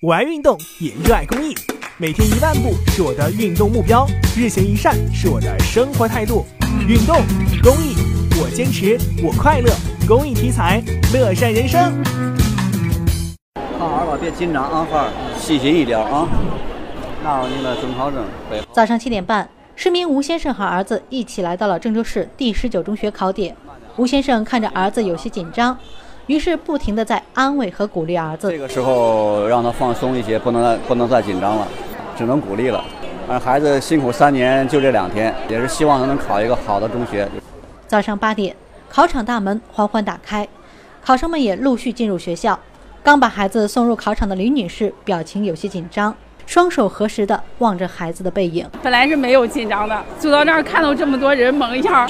我爱运动，也热爱公益。每天一万步是我的运动目标，日行一善是我的生活态度。运动、公益，我坚持，我快乐。公益题材，乐善人生。好好吧，别紧张啊，孩儿，细心一点啊。拿好你的准考证。早上七点半，市民吴先生和儿子一起来到了郑州市第十九中学考点。吴先生看着儿子有些紧张。于是不停地在安慰和鼓励儿子。这个时候让他放松一些，不能再不能再紧张了，只能鼓励了。而孩子辛苦三年，就这两天，也是希望他能考一个好的中学。早上八点，考场大门缓缓打开，考生们也陆续进入学校。刚把孩子送入考场的李女士表情有些紧张，双手合十地望着孩子的背影。本来是没有紧张的，走到那儿看到这么多人，猛一下。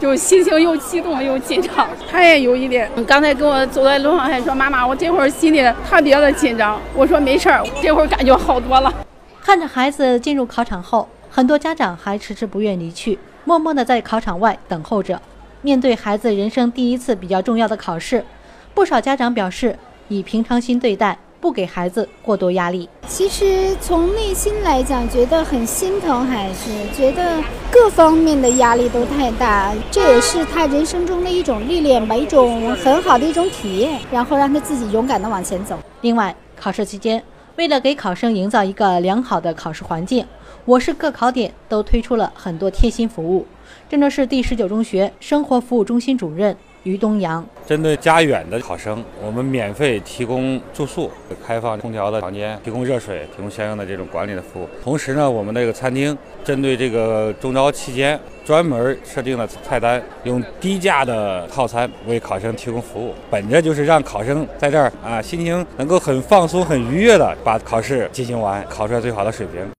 就心情又激动又紧张，他也有一点。刚才跟我走在路上还说：“妈妈，我这会儿心里特别的紧张。”我说：“没事儿，这会儿感觉好多了。”看着孩子进入考场后，很多家长还迟迟不愿离去，默默地在考场外等候着。面对孩子人生第一次比较重要的考试，不少家长表示以平常心对待。不给孩子过多压力。其实从内心来讲，觉得很心疼孩子，觉得各方面的压力都太大。这也是他人生中的一种历练吧，一种很好的一种体验，然后让他自己勇敢的往前走。另外，考试期间，为了给考生营造一个良好的考试环境，我市各考点都推出了很多贴心服务。郑州市第十九中学生活服务中心主任。于东阳，针对家远的考生，我们免费提供住宿，开放空调的房间，提供热水，提供相应的这种管理的服务。同时呢，我们那个餐厅针对这个中招期间，专门设定了菜单，用低价的套餐为考生提供服务。本着就是让考生在这儿啊，心情能够很放松、很愉悦的把考试进行完，考出来最好的水平。